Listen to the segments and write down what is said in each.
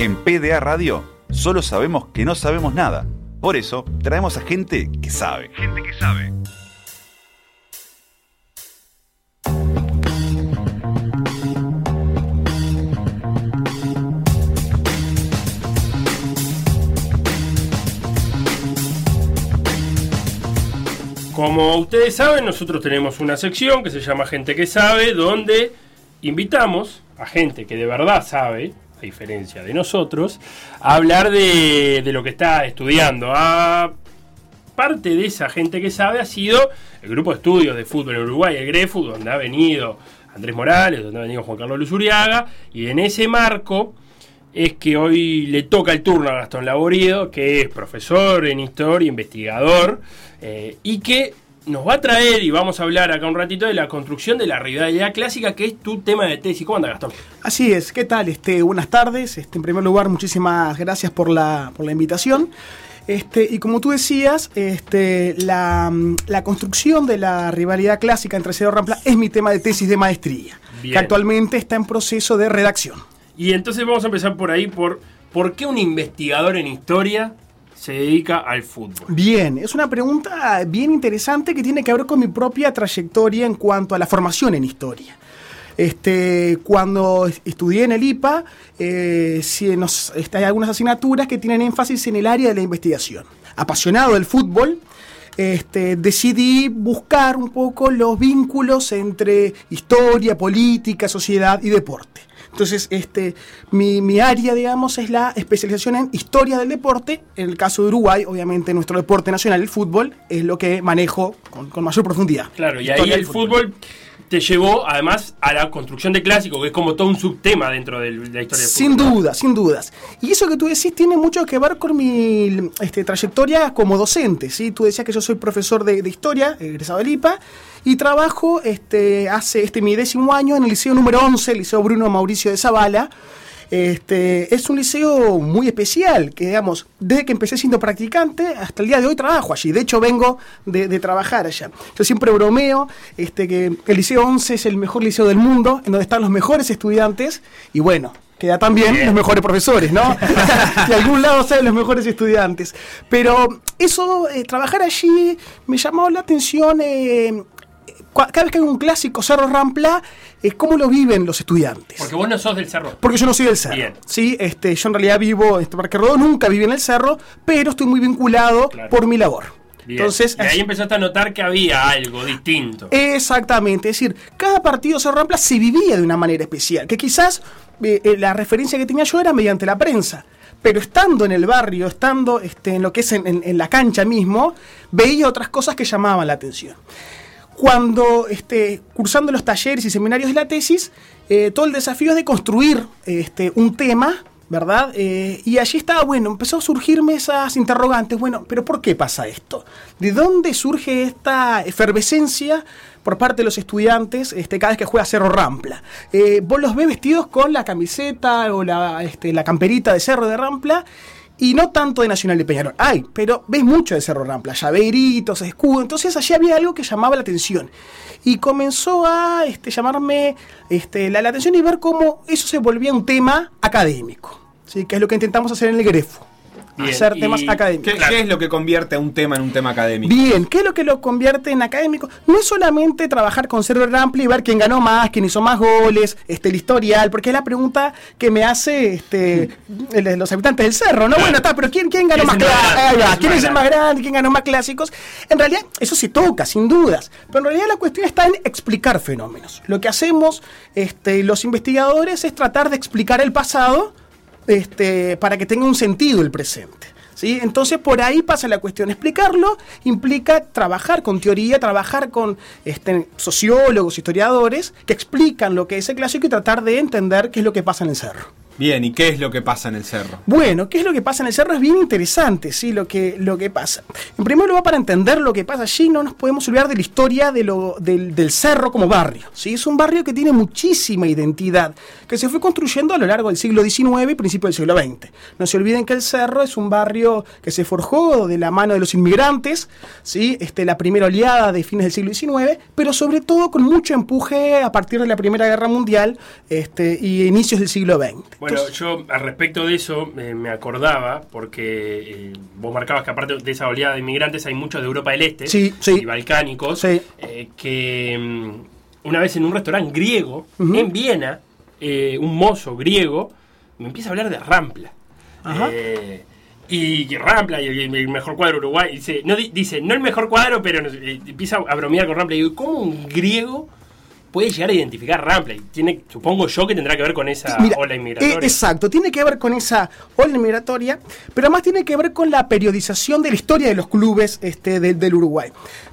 En PDA Radio solo sabemos que no sabemos nada. Por eso traemos a gente que sabe. Gente que sabe. Como ustedes saben, nosotros tenemos una sección que se llama Gente que sabe, donde invitamos a gente que de verdad sabe, a diferencia de nosotros, hablar de, de lo que está estudiando. A parte de esa gente que sabe ha sido el grupo de estudios de fútbol en Uruguay, el GREFU, donde ha venido Andrés Morales, donde ha venido Juan Carlos Luzuriaga, y en ese marco es que hoy le toca el turno a Gastón Laborido, que es profesor en historia, investigador, eh, y que nos va a traer, y vamos a hablar acá un ratito, de la construcción de la rivalidad clásica, que es tu tema de tesis. ¿Cómo anda, Gastón? Así es, ¿qué tal? Este, buenas tardes. Este, en primer lugar, muchísimas gracias por la, por la invitación. Este, y como tú decías, este, la, la construcción de la rivalidad clásica entre Cerro Rampla es mi tema de tesis de maestría, Bien. que actualmente está en proceso de redacción. Y entonces vamos a empezar por ahí, por por qué un investigador en historia se dedica al fútbol. Bien, es una pregunta bien interesante que tiene que ver con mi propia trayectoria en cuanto a la formación en historia. Este, cuando est- estudié en el IPA, eh, nos- este, hay algunas asignaturas que tienen énfasis en el área de la investigación. Apasionado del fútbol, este, decidí buscar un poco los vínculos entre historia, política, sociedad y deporte. Entonces, este, mi, mi área, digamos, es la especialización en historia del deporte. En el caso de Uruguay, obviamente, nuestro deporte nacional, el fútbol, es lo que manejo con, con mayor profundidad. Claro, y ahí el del fútbol te llevó además a la construcción de clásicos, que es como todo un subtema dentro del- de la historia del Sin fútbol. ¿no? duda, sin dudas. Y eso que tú decís tiene mucho que ver con mi este, trayectoria como docente. ¿sí? Tú decías que yo soy profesor de, de historia, egresado del IPA, y trabajo este, hace este, mi décimo año en el liceo número 11, el liceo Bruno Mauricio de Zavala. Este, es un liceo muy especial, que digamos, desde que empecé siendo practicante hasta el día de hoy trabajo allí. De hecho, vengo de, de trabajar allá. Yo siempre bromeo este, que el liceo 11 es el mejor liceo del mundo, en donde están los mejores estudiantes, y bueno, queda también Bien. los mejores profesores, ¿no? de algún lado salen los mejores estudiantes. Pero eso, eh, trabajar allí me llamó la atención. eh, cada vez que hay un clásico Cerro Rampla, eh, cómo lo viven los estudiantes. Porque vos no sos del cerro. Porque yo no soy del cerro. Bien. Sí, este, yo en realidad vivo en este Parque Rodó, nunca viví en el cerro, pero estoy muy vinculado Claro. por mi labor. Bien. Entonces, y ahí empezaste a notar que había algo distinto. Exactamente, es decir, cada partido Cerro Rampla se vivía de una manera especial, que quizás eh, eh, la referencia que tenía yo era mediante la prensa, pero estando en el barrio, estando este, en lo que es en, en- en la cancha mismo, veía otras cosas que llamaban la atención. Cuando este, cursando los talleres y seminarios de la tesis, eh, todo el desafío es de construir este, un tema, ¿verdad? Eh, y allí estaba, bueno, empezó a surgirme esas interrogantes, bueno, pero ¿por qué pasa esto? ¿De dónde surge esta efervescencia por parte de los estudiantes este, cada vez que juega Cerro Rampla? Eh, vos los ves vestidos con la camiseta o la, este, la camperita de Cerro de Rampla y no tanto de Nacional de Peñarol. Hay, pero ves mucho de Cerro Rampla, llaveritos, escudo. Entonces allí había algo que llamaba la atención. Y comenzó a este, llamarme este, la, la atención y ver cómo eso se volvía un tema académico. ¿sí? Que es lo que intentamos hacer en el Grefo. Bien, hacer temas académicos. ¿Qué, Claro. qué es lo que convierte a un tema en un tema académico? Bien, ¿qué es lo que lo convierte en académico? No es solamente trabajar con Cerro Rampla y ver quién ganó más, quién hizo más goles, este, el historial, porque es la pregunta que me hace este, el- los habitantes del Cerro, ¿no? Bueno, está, pero ¿quién, quién ganó ¿Quién más grande? ¿Quién ¿Quién es el más más grande? ¿Quién ganó más clásicos? En realidad, eso se toca, sin dudas. Pero en realidad la cuestión está en explicar fenómenos. Lo que hacemos este, los investigadores es tratar de explicar el pasado este, para que tenga un sentido el presente. ¿sí? Entonces por ahí pasa la cuestión. Explicarlo implica trabajar con teoría, trabajar con este, sociólogos, historiadores, que explican lo que es el clásico y tratar de entender qué es lo que pasa en el cerro. Bien, ¿y qué es lo que pasa en el cerro? Bueno, ¿qué es lo que pasa en el cerro? Es bien interesante, ¿sí? Lo que, lo que pasa. En primer lugar, para entender lo que pasa allí, no nos podemos olvidar de la historia de lo, del, del cerro como barrio, ¿sí? Es un barrio que tiene muchísima identidad, que se fue construyendo a lo largo del siglo XIX y principio del siglo XX. No se olviden que el cerro es un barrio que se forjó de la mano de los inmigrantes, ¿sí? Este, la primera oleada de fines del siglo XIX, pero sobre todo con mucho empuje a partir de la Primera Guerra Mundial este, y inicios del siglo XX. Bueno, yo al respecto de eso eh, me acordaba, porque eh, vos marcabas que aparte de esa oleada de inmigrantes hay muchos de Europa del Este Sí, sí. y balcánicos, Sí. eh, que mm, una vez en un restaurante griego, en Viena, un mozo griego me empieza a hablar de Rampla. Ajá. Y Rampla y el, mejor cuadro Uruguay. Dice no, di- dice, no el mejor cuadro, pero empieza a bromear con Rampla. Y digo, ¿cómo un griego puede llegar a identificar Rampla? Y tiene, supongo yo que tendrá que ver con esa Mira, ola inmigratoria. eh, exacto, tiene que ver con esa ola inmigratoria, pero además tiene que ver con la periodización de la historia de los clubes este, del- del Uruguay.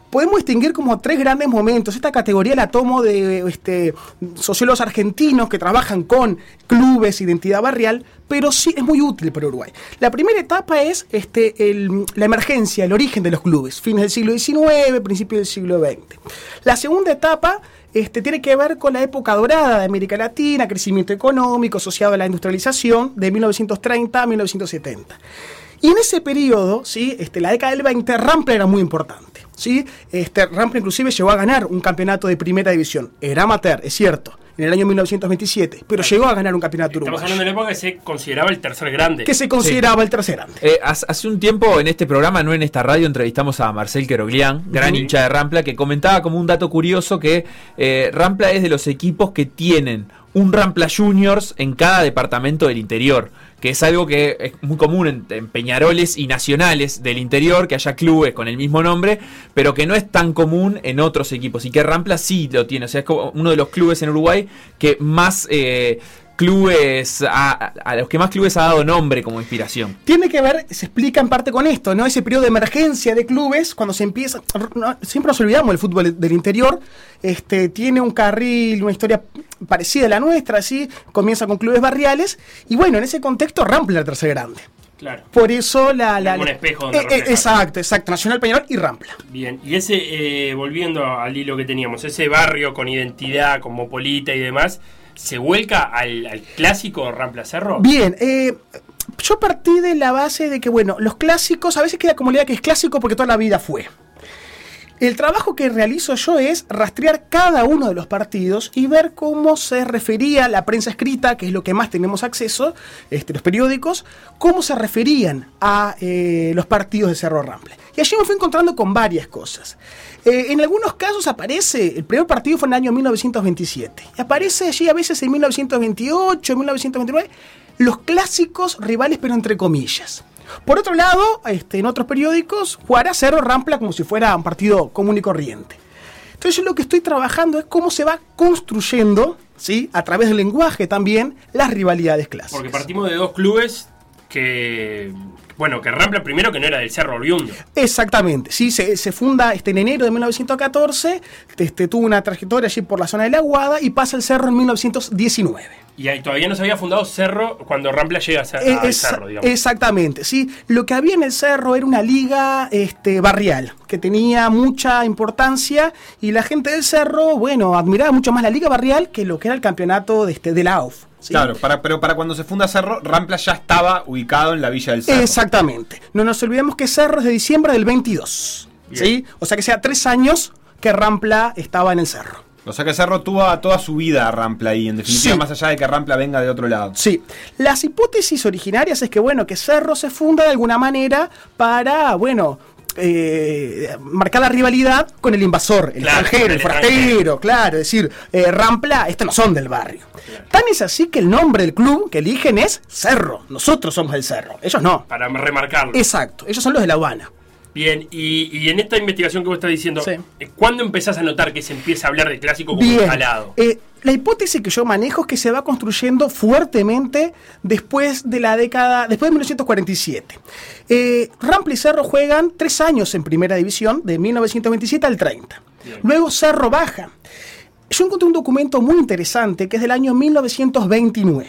Podemos distinguir como tres grandes momentos. Esta categoría la tomo de este, sociólogos argentinos que trabajan con clubes, identidad barrial, pero sí es muy útil para Uruguay. La primera etapa es este, el- la emergencia, el origen de los clubes, fines del siglo XIX, principios del siglo XX. La segunda etapa este, tiene que ver con la época dorada de América Latina, crecimiento económico asociado a la industrialización de 1930 a 1970. Y en ese periodo, ¿sí? este, la década del 20, Rampla era muy importante. ¿sí? Este, Rampla inclusive llegó a ganar un campeonato de primera división. Era amateur, es cierto, en el año 1927, pero llegó a ganar un campeonato Estamos uruguayo. hablando de la época que se consideraba el tercer grande. Que se consideraba el tercer grande. Eh, hace hace un tiempo en este programa, no en esta radio, entrevistamos a Marcel Queroglián, gran hincha de Rampla, que comentaba como un dato curioso que eh, Rampla es de los equipos que tienen un Rampla Juniors en cada departamento del interior, que es algo que es muy común en, en Peñaroles y Nacionales del interior, que haya clubes con el mismo nombre, pero que no es tan común en otros equipos, y que Rampla sí lo tiene, o sea, es como uno de los clubes en Uruguay que más... eh, clubes a, a los que más clubes ha dado nombre como inspiración. Tiene que ver, se explica en parte con esto, ¿no? Ese periodo de emergencia de clubes, cuando se empieza. no, siempre nos olvidamos del fútbol del interior. Este, tiene un carril, una historia parecida a la nuestra, así. Comienza con clubes barriales. Y bueno, en ese contexto, Rampla el tercer grande. Claro. Por eso la. la Como un espejo donde Eh, eh, exacto, exacto. Nacional Peñarol y Rampla. Bien, y ese, eh, volviendo al hilo que teníamos, ese barrio con identidad, cosmopolita y demás, ¿se vuelca al, al clásico Cerro? Bien, eh, yo partí de la base de que, bueno, los clásicos, a veces queda como la idea que es clásico porque toda la vida fue. El trabajo que realizo yo es rastrear cada uno de los partidos y ver cómo se refería la prensa escrita, que es lo que más tenemos acceso, este, los periódicos, cómo se referían a eh, los partidos de Cerro Rample. Y allí me fui encontrando con varias cosas. Eh, en algunos casos aparece, el primer partido fue en el año 1927, y aparece allí a veces en 1928, 1929, los clásicos rivales, pero entre comillas. Por otro lado, este, en otros periódicos, jugará Cerro Rampla como si fuera un partido común y corriente. Entonces yo lo que estoy trabajando es cómo se va construyendo, ¿sí? a través del lenguaje también, las rivalidades clásicas. Porque partimos de dos clubes que, bueno, que Rampla primero que no era del Cerro Oriundo. Exactamente, sí, se, se funda este, en enero de 1914, este, tuvo una trayectoria allí por la zona de la Aguada y pasa el cerro en 1919. Y ahí todavía no se había fundado Cerro cuando Rampla llega a, Cer- al es- Cerro, digamos. exactamente, sí. Lo que había en el cerro era una liga este, barrial, que tenía mucha importancia y la gente del cerro, bueno, admiraba mucho más la liga barrial que lo que era el campeonato de, este, de la AUF. ¿sí? Claro, para, pero para cuando se funda Cerro, Rampla ya estaba ubicado en la Villa del Cerro. Exactamente. No nos olvidemos que Cerro es de diciembre del 22. Bien. ¿sí? O sea que sea tres años que Rampla estaba en el cerro. O sea que Cerro tuvo a toda su vida a Rampla ahí, en definitiva, Sí. más allá de que Rampla venga de otro lado. Sí, las hipótesis originarias es que, bueno, que Cerro se funda de alguna manera para, bueno, eh, marcar la rivalidad con el invasor, el Claro, extranjero, el forastero, claro, es decir, eh, Rampla, estos no son del barrio. Tan es así que el nombre del club que eligen es Cerro, nosotros somos el Cerro, ellos no. Para remarcarlo. Exacto, ellos son los de La Habana. Bien, y, y en esta investigación que vos estás diciendo, Sí. eh, ¿cuándo empezás a notar que se empieza a hablar de clásico como Bien. Eh, la hipótesis que yo manejo es que se va construyendo fuertemente después de la década, después de 1947. Eh, Rampla y Cerro juegan tres años en primera división, de 1927 al 30. Bien. Luego Cerro baja. Yo encontré un documento muy interesante que es del año 1929.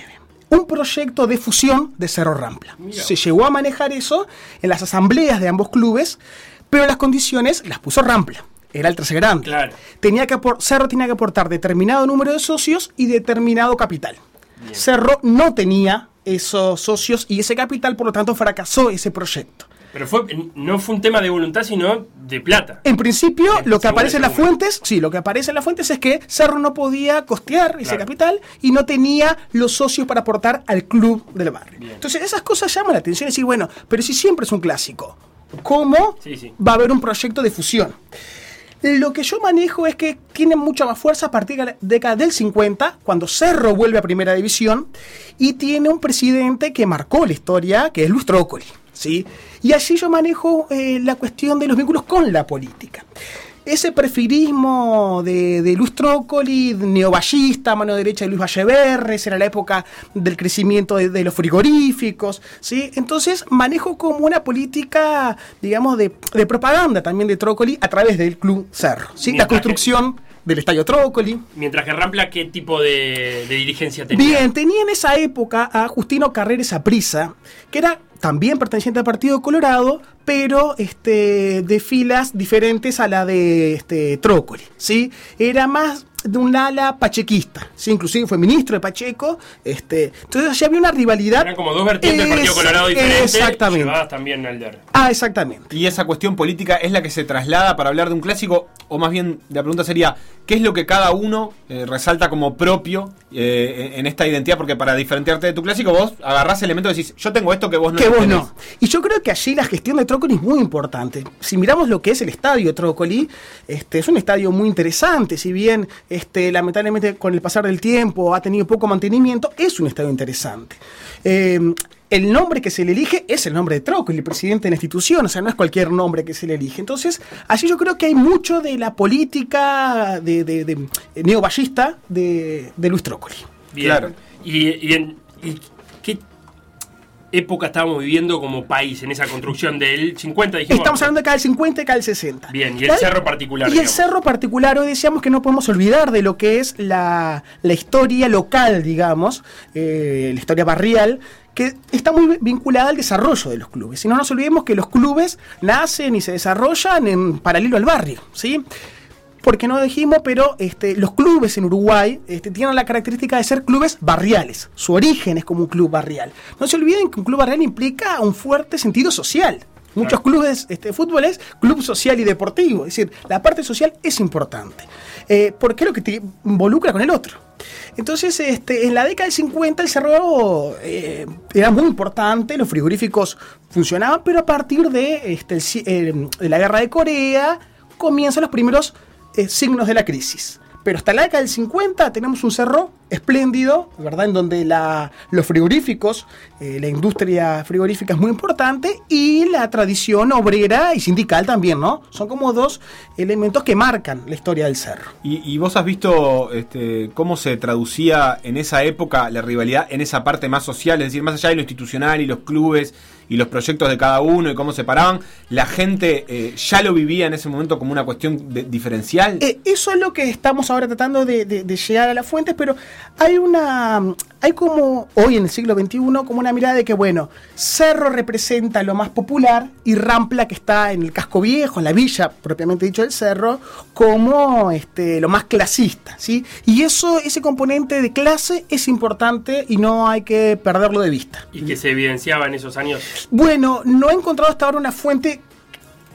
Un proyecto de fusión de Cerro Rampla. Mira. Se llegó a manejar eso en las asambleas de ambos clubes, pero las condiciones las puso Rampla. Era el tercer grande Claro. tenía que Cerro tenía que aportar determinado número de socios y determinado capital. Cerro no tenía esos socios y ese capital, por lo tanto, fracasó ese proyecto. Pero fue, no fue un tema de voluntad, sino de plata. En principio, lo que aparece en las fuentes, sí, lo que aparece en las fuentes es que Cerro no podía costear ese capital y no tenía los socios para aportar al club del barrio. Bien. Entonces, esas cosas llaman la atención y decir, bueno, pero si siempre es un clásico, ¿cómo Sí, sí. va a haber un proyecto de fusión? Lo que yo manejo es que tiene mucha más fuerza a partir de la década del 50, cuando Cerro vuelve a Primera División, y tiene un presidente que marcó la historia, que es Luis Trócoli. ¿Sí? Y allí yo manejo eh, la cuestión de los vínculos con la política. Ese prefirismo de, de Luis Trócoli, neovallista, mano derecha de Luis Valleverres, era la época del crecimiento de, de los frigoríficos, ¿sí? Entonces manejo como una política, digamos, de, de propaganda también de Trócoli a través del Club Cerro, ¿sí? La que- construcción del Estadio Trócoli. Mientras que Rampla, ¿qué tipo de, de dirigencia tenía? Bien, tenía en esa época a Justino Carreres Aprisa, que era también perteneciente al Partido Colorado, pero este, de filas diferentes a la de este, Trócoli, ¿sí? Era más de un ala pachequista, ¿sí? Inclusive fue ministro de Pacheco, este, entonces allí había una rivalidad. Eran como dos vertientes del Partido Colorado diferentes, Exactamente. llevadas también al DER. Ah, exactamente. Y esa cuestión política es la que se traslada para hablar de un clásico, o más bien la pregunta sería, ¿qué es lo que cada uno eh, resalta como propio eh, en esta identidad? Porque para diferenciarte de tu clásico, vos agarrás elementos y decís, yo tengo esto que vos no que vos tenés". no. Y yo creo que allí la gestión de Trócoli es muy importante. Si miramos lo que es el estadio Trócoli, este, es un estadio muy interesante, si bien este, lamentablemente con el pasar del tiempo ha tenido poco mantenimiento, es un estadio interesante. Eh, el nombre que se le elige es el nombre de Trócoli, el presidente de la institución, o sea, no es cualquier nombre que se le elige. Entonces, allí yo creo que hay mucho de la política de, de, de- neovallista de, de Luis Trócoli. Bien. Claro. Y, y en, y qué época estábamos viviendo como país en esa construcción del 50, dijimos. Estamos hablando de cada del 50 y cada del 60. Bien, y el cerro particular, Y el cerro particular, hoy decíamos que no podemos olvidar de lo que es la, la historia local, digamos, eh, la historia barrial, que está muy vinculada al desarrollo de los clubes. Y no nos olvidemos que los clubes nacen y se desarrollan en paralelo al barrio, ¿sí? Porque no dijimos, pero este, los clubes en Uruguay este, tienen la característica de ser clubes barriales. Su origen es como un club barrial. No se olviden que un club barrial implica un fuerte sentido social. Muchos clubes este, de fútbol es club social y deportivo. Es decir, la parte social es importante. Eh, porque es lo que te involucra con el otro. Entonces, este, en la década del 50 el cerro eh, era muy importante, los frigoríficos funcionaban, pero a partir de, este, el eh, de la guerra de Corea comienzan los primeros eh, signos de la crisis. Pero hasta la década del 50 tenemos un cerro espléndido, ¿verdad? En donde la, los frigoríficos, eh, la industria frigorífica es muy importante y la tradición obrera y sindical también, ¿no? Son como dos elementos que marcan la historia del cerro. ¿Y, y vos has visto este, cómo se traducía en esa época la rivalidad en esa parte más social, es decir, más allá de lo institucional y los clubes y los proyectos de cada uno y cómo se paraban, la gente eh, ya lo vivía en ese momento como una cuestión de- diferencial? Eh, eso es lo que estamos ahora tratando de, de- de llegar a las fuentes, pero hay una. Hay como hoy en el siglo XXI, como una mirada de que, bueno, Cerro representa lo más popular y Rampla, que está en el casco viejo, en la villa propiamente dicho del Cerro, como este, lo más clasista, ¿sí? Y eso, ese componente de clase es importante y no hay que perderlo de vista. Y que se evidenciaba en esos años. Bueno, no he encontrado hasta ahora una fuente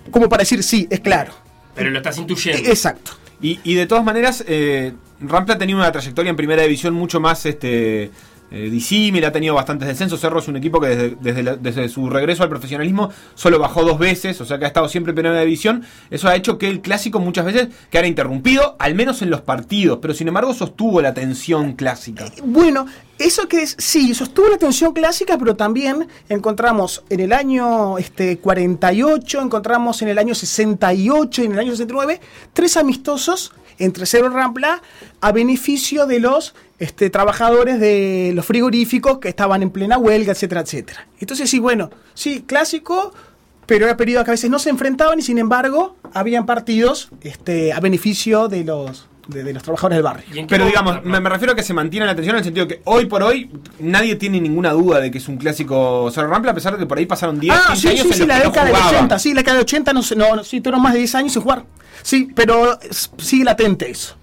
como para decir sí, es claro. Pero lo estás intuyendo. Exacto. Y, y de todas maneras, eh, Rampla tenía una trayectoria en primera división mucho más este, eh, disímil, ha tenido bastantes descensos. Cerro es un equipo que desde, su regreso al profesionalismo solo bajó dos veces, o sea que ha estado siempre en primera división. Eso ha hecho que el clásico muchas veces quedara interrumpido, al menos en los partidos, pero sin embargo sostuvo la tensión clásica. Bueno, eso que es, sí, sostuvo la tensión clásica, pero también encontramos en el año este, 48, encontramos en el año 68 y en el año 69 tres amistosos entre Cerro y Rampla a beneficio de los este, trabajadores de los frigoríficos que estaban en plena huelga, etcétera, etcétera. Entonces sí, bueno, sí, clásico, pero era periodo que a veces no se enfrentaban y sin embargo habían partidos este, a beneficio de los, de, de los trabajadores del barrio. ¿Y en qué Pero momento, digamos, me, me refiero a que se mantiene la atención en el sentido que hoy por hoy nadie tiene ninguna duda de que es un clásico Cerro Rampla, a pesar de que por ahí pasaron 10, Ah, 15 sí, años sí, en sí, los la que década jugaba. 80, sí, la década del 80, no, sé, no, no, sí, tuvieron más de 10 años sin jugar. Sí, pero sigue latente eso.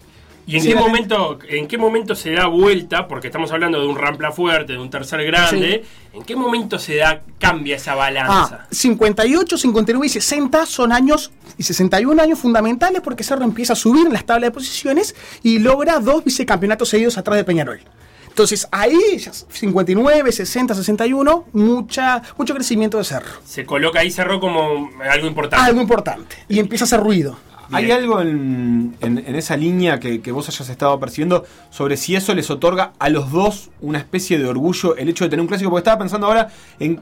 ¿Y en Sí, qué, la momento, en qué momento se da vuelta? Porque estamos hablando de un rampla fuerte, de un tercer grande. ¿En qué momento se da, cambia esa balanza? Ah, 58, 59 y 60 son años y 61 años fundamentales porque Cerro empieza a subir en las tablas de posiciones y logra dos vicecampeonatos seguidos atrás de Peñarol. Entonces ahí, ya 59, 60, 61, mucha, mucho crecimiento de Cerro. Se coloca ahí cerró como algo importante. Algo importante. Y empieza a hacer ruido. ¿Hay algo en, en- en esa línea que, que vos hayas estado percibiendo sobre si eso les otorga a los dos una especie de orgullo el hecho de tener un clásico? Porque estaba pensando ahora en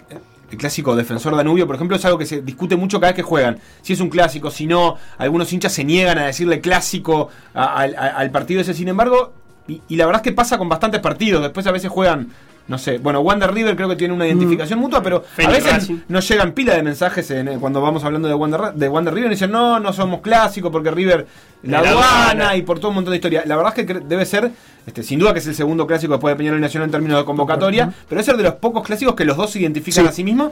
el clásico defensor Danubio, por ejemplo, es algo que se discute mucho cada vez que juegan. Si es un clásico, si no, algunos hinchas se niegan a decirle clásico a- al- a- al partido ese. Sin embargo, y, y la verdad es que pasa con bastantes partidos. Después a veces juegan. No sé, bueno, Wander River creo que tiene una identificación mutua, pero a veces Racing. nos llegan pila de mensajes en- cuando vamos hablando de Wander, de Wander River y dicen, no, no somos clásicos porque River la, La aduana aduana. y por todo un montón de historia. La verdad es que debe ser, este, sin duda que es el segundo clásico después de Peñarol Nacional en términos de convocatoria, pero es ser de los pocos clásicos que los dos se identifican Sí. a sí mismos.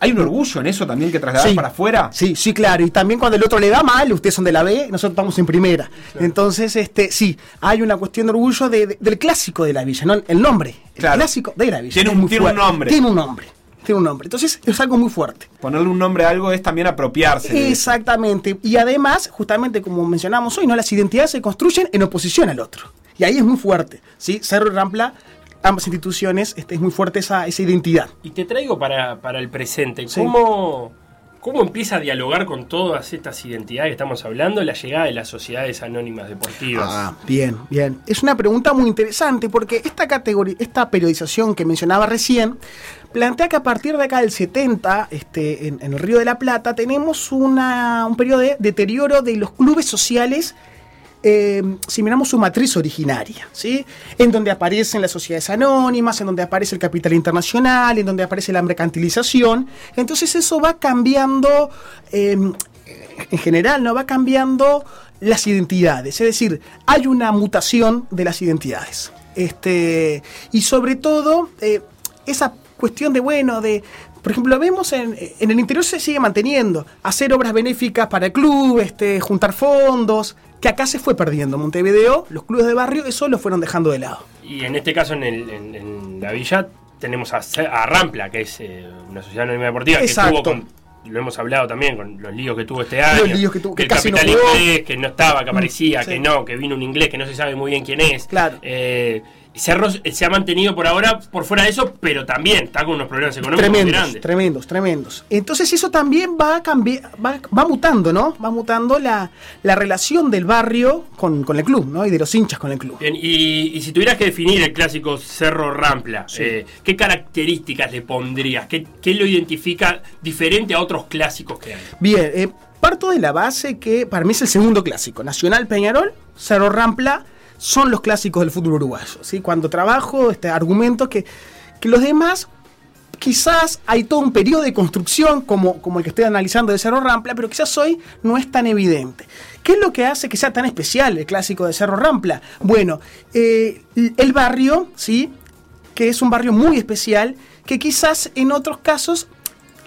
¿Hay un orgullo en eso también que trasladar Sí. para afuera? Sí, sí, claro. Y también cuando el otro le va mal, ustedes son de la B, nosotros estamos en primera. Entonces, este, sí, hay una cuestión de orgullo de- de- del clásico de la villa, ¿no? El nombre. El clásico de villa. Tiene un- muy tiene un nombre. Tiene un nombre. Tiene un nombre. Entonces, es algo muy fuerte. Ponerle un nombre a algo es también apropiarse. de eso. Exactamente. Y además, justamente como mencionamos hoy, ¿no? Las identidades se construyen en oposición al otro. Y ahí es muy fuerte. ¿sí? Cerro y Rampla, ambas instituciones, este, es muy fuerte esa, esa identidad. Y te traigo para, para el presente. Sí. ¿Cómo, ¿Cómo empieza a dialogar con todas estas identidades que estamos hablando la llegada de las sociedades anónimas deportivas? Ah, bien, bien. Es una pregunta muy interesante porque esta categoría, esta periodización que mencionaba recién, plantea que a partir de acá del 70, este, en, en el Río de la Plata, tenemos una, un periodo de deterioro de los clubes sociales. Eh, si miramos su matriz originaria, ¿sí? En donde aparecen las sociedades anónimas, en donde aparece el capital internacional, en donde aparece la mercantilización. Entonces eso va cambiando eh, en general, ¿no? Va cambiando las identidades. Es decir, hay una mutación de las identidades. Este, y sobre todo, eh, esa cuestión de, bueno, de. Por ejemplo, vemos en, en el interior se sigue manteniendo. Hacer obras benéficas para el club, este, juntar fondos, que acá se fue perdiendo. Montevideo, los clubes de barrio, eso lo fueron dejando de lado. Y en este caso, en, el- en- en la villa, tenemos a, Rampla, que es eh, una sociedad anónima deportiva, Exacto. que tuvo con. Lo hemos hablado también con los líos que tuvo este año. Los líos que tuvo, que el casi no capital jugó. inglés, que no estaba, que aparecía, sí. que no, que vino un inglés que no se sabe muy bien quién es. Claro. Eh, Cerro se ha mantenido por ahora por fuera de eso, pero también está con unos problemas económicos muy Tremendos, grandes. tremendos, tremendos. Entonces eso también va a cambiar, va, va mutando, ¿no? Va mutando la, la relación del barrio con, con el club, ¿no? Y de los hinchas con el club. Bien, y, y si tuvieras que definir el clásico Cerro Rampla, eh, ¿qué características le pondrías? ¿Qué, qué lo identifica diferente a otros clásicos que hay? Bien, eh, parto de la base que para mí es el segundo clásico. Nacional Peñarol, Cerro Rampla son los clásicos del fútbol uruguayo. ¿sí? Cuando trabajo, este argumento que, que los demás, quizás hay todo un periodo de construcción como, como el que estoy analizando de Cerro Rampla, pero quizás hoy no es tan evidente. ¿Qué es lo que hace que sea tan especial el clásico de Cerro Rampla? Bueno, eh, el barrio, ¿sí? que es un barrio muy especial, que quizás en otros casos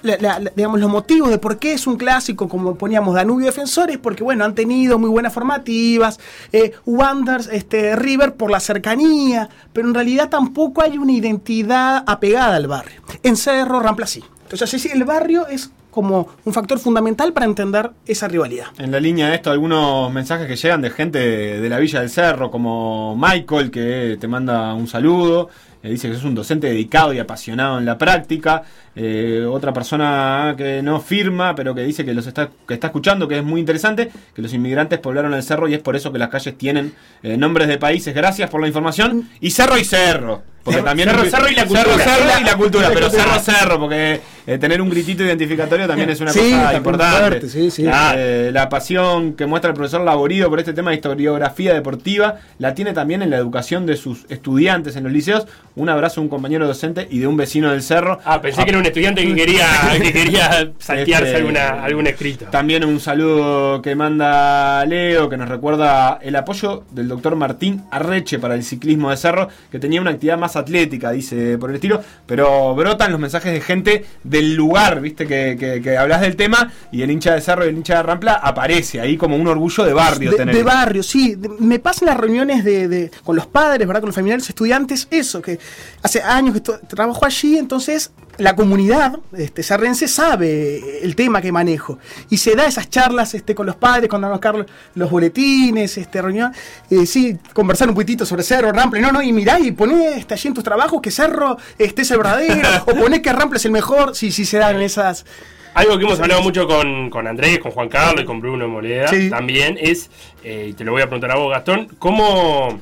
la- digamos, los motivos de por qué es un clásico, como poníamos Danubio Defensores, porque bueno, han tenido muy buenas formativas, eh, Wanderers, este, River por la cercanía, pero en realidad tampoco hay una identidad apegada al barrio. En Cerro, Rampla sí. Entonces, sí, el barrio es como un factor fundamental para entender esa rivalidad. En la línea de esto, algunos mensajes que llegan de gente de la Villa del Cerro, como Michael, que te manda un saludo. eh, dice que es un docente dedicado y apasionado en la práctica. Eh, otra persona que no firma, pero que dice que los está, que está escuchando, que es muy interesante, que los inmigrantes poblaron el cerro y es por eso que las calles tienen eh, nombres de países. Gracias por la información. Y cerro y cerro. Porque Cerro, también cerro, es- cerro y la cerro, cultura. cerro y la cultura, pero cerro, cerro, porque eh, tener un gritito identificatorio también es una Sí, cosa importante. fuerte, sí, sí. Ah, eh, la pasión que muestra el profesor Laborido por este tema de historiografía deportiva la tiene también en la educación de sus estudiantes en los liceos. Un abrazo a un compañero docente y de un vecino del cerro. Ah, pensé que era un estudiante que quería, que quería saltearse Este, alguna, algún escrito. También un saludo que manda Leo, que nos recuerda el apoyo del doctor Martín Arreche para el ciclismo de cerro, que tenía una actividad más atlética, dice por el estilo, pero brotan los mensajes de gente del lugar, viste, que, que, que hablas del tema, y el hincha de Cerro y el hincha de Rampla aparece ahí como un orgullo de barrio. de, tener de barrio, sí. De- me pasan las reuniones de, de- con los padres, ¿verdad? Con los familiares, estudiantes, eso, que hace años que trabajo allí, entonces la comunidad este, sarrense sabe el tema que manejo. Y se da esas charlas este, con los padres, cuando van a buscar los boletines, este, reunión, eh, sí, conversar un poquitito sobre Cerro, Rample, no, no, y mirá y poné este, allí en tus trabajos que Cerro este, es el verdadero, o poné que Rample es el mejor, sí, sí se dan esas... Algo que hemos hablado mucho con, con Andrés, con Juan Carlos y con Bruno Moleda Sí. también es, eh, y te lo voy a preguntar a vos, Gastón, ¿cómo,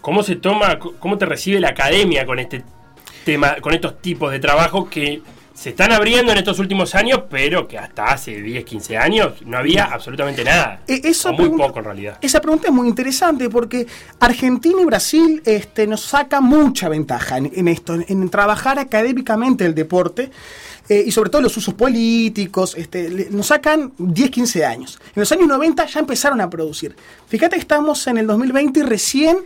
cómo se toma, cómo te recibe la academia con este tema, con estos tipos de trabajo que se están abriendo en estos últimos años, pero que hasta hace 10, 15 años no había absolutamente nada. Eh, eso o muy pregunta- poco en realidad. Esa pregunta es muy interesante porque Argentina y Brasil este, nos saca mucha ventaja en, en esto, en, en trabajar académicamente el deporte eh, y sobre todo los usos políticos. Este, le- nos sacan 10, 15 años. En los años 90 ya empezaron a producir. Fíjate que estamos en el 2020 y recién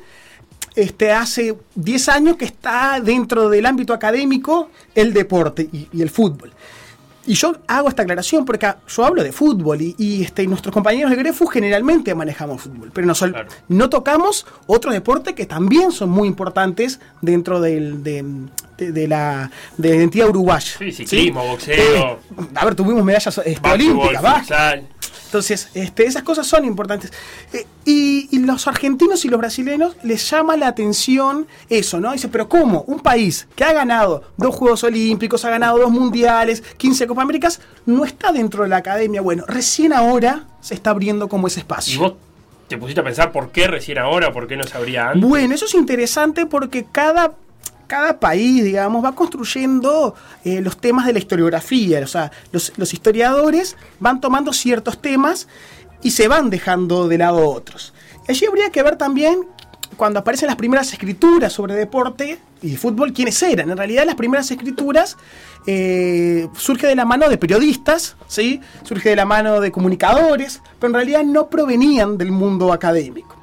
este, hace 10 años que está dentro del ámbito académico el deporte y, y el fútbol. Y yo hago esta aclaración porque yo hablo de fútbol y, y, este, nuestros compañeros de Grefu generalmente manejamos fútbol, pero no, sol- Claro. no tocamos otros deportes que también son muy importantes dentro del- de, de- de la, de la identidad uruguaya. Sí, ciclismo, boxeo. Eh, a ver, tuvimos medallas este, olímpicas. Entonces, este, esas cosas son importantes. Eh, y, y los argentinos y los brasileños les llama la atención eso, ¿no? Dice, pero ¿cómo? Un país que ha ganado dos Juegos Olímpicos, ha ganado dos Mundiales, 15 Copa Américas, no está dentro de la academia. Bueno, recién ahora se está abriendo como ese ¿Y espacio. vos te pusiste a pensar por qué recién ahora, por qué no sabría antes? Bueno, eso es interesante porque cada, cada país, digamos, va construyendo eh, los temas de la historiografía. O sea, los, historiadores van tomando ciertos temas y se van dejando de lado otros. Y allí habría que ver también, cuando aparecen las primeras escrituras sobre deporte y fútbol, quiénes eran. En realidad, las primeras escrituras eh, surge de la mano de periodistas, ¿sí? surge de la mano de comunicadores, pero en realidad no provenían del mundo académico.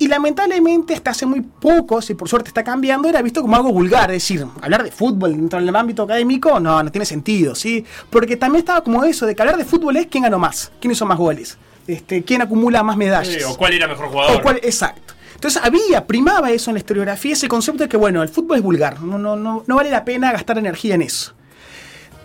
Y lamentablemente hasta hace muy poco, si por suerte está cambiando, era visto como algo vulgar. Es decir, hablar de fútbol dentro del ámbito académico, no, no tiene sentido, ¿sí? Porque también estaba como eso, de que hablar de fútbol es quién ganó más, quién hizo más goles, este, quién acumula más medallas. O cuál era mejor jugador. O cuál- exacto. Entonces había, primaba eso en la historiografía, ese concepto de que, bueno, el fútbol es vulgar, no, no, no, no vale la pena gastar energía en eso.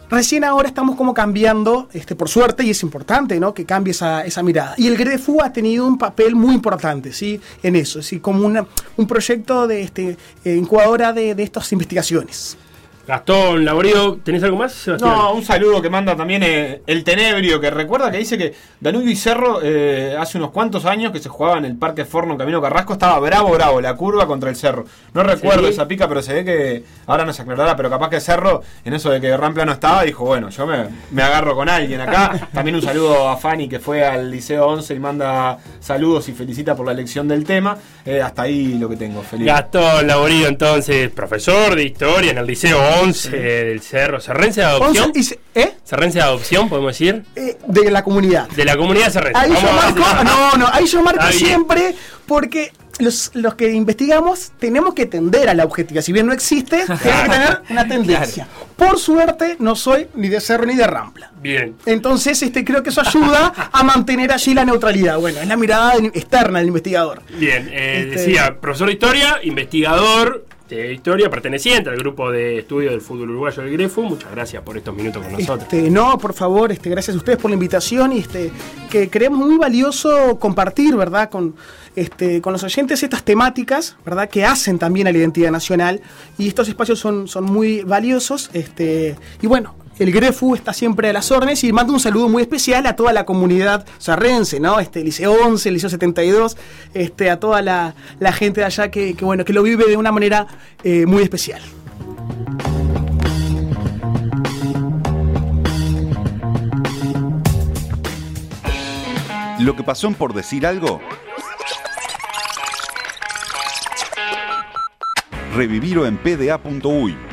Recién ahora estamos como cambiando, este, por suerte, y es importante ¿no? que cambie esa, esa mirada. Y el GREFU ha tenido un papel muy importante ¿sí? en eso, ¿sí? como una- un proyecto de este, eh, incubadora de, de estas investigaciones. Gastón, Laborio, ¿tenés algo más, Sebastián? No, un saludo que manda también eh, el Tenebrio, que recuerda que dice que Danubio y Cerro eh, hace unos cuantos años que se jugaba en el Parque Forno Camino Carrasco, estaba bravo, bravo, la curva contra el Cerro. No recuerdo Sí. esa pica, pero se ve que ahora nos aclarará, pero capaz que Cerro, en eso de que Rampla no estaba, dijo, bueno, yo me, me agarro con alguien acá. También un saludo a Fanny que fue al Liceo 11 y manda saludos y felicita por la elección del tema. Eh, hasta ahí lo que tengo, feliz. Gastón Laborio, entonces, profesor de historia en el Liceo 11 del Cerro. ¿Serrense de adopción? Once y se- ¿eh? ¿Serrense de adopción, podemos decir? Eh, de la comunidad. De la comunidad Serrense. Ahí yo Vamos marco, no, no, ahí yo marco siempre porque los, los que investigamos tenemos que tender a la objetividad. Si bien no existe, tiene que tener una tendencia. Por suerte, no soy ni de Cerro ni de Rampla. Bien. Entonces, este, creo que eso ayuda a mantener allí la neutralidad. Bueno, es la mirada externa del investigador. Bien, eh, Este- decía, profesor de historia, investigador de historia, perteneciente al grupo de estudio del fútbol uruguayo del Grefu. Muchas gracias por estos minutos con nosotros. Este, no, por favor, este, gracias a ustedes por la invitación y este, que creemos muy valioso compartir, ¿verdad? Con, este, los oyentes estas temáticas, ¿verdad? Que hacen también a la identidad nacional y estos espacios son, muy valiosos. Este, y bueno, el Grefu está siempre a las órdenes y mando un saludo muy especial a toda la comunidad sarrense, ¿no? Este, Liceo 11, Liceo 72, este, a toda la, la gente de allá que, que, bueno, que lo vive de una manera eh, muy especial. Lo que pasó por decir algo. Revivirlo en pda.uy